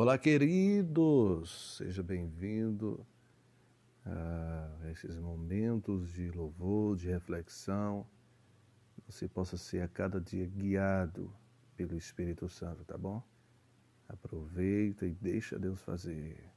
Olá, queridos! Seja bem-vindo ah, a esses momentos de louvor, de reflexão. Você possa ser a cada dia guiado pelo Espírito Santo, tá bom? Aproveita e deixa Deus fazer.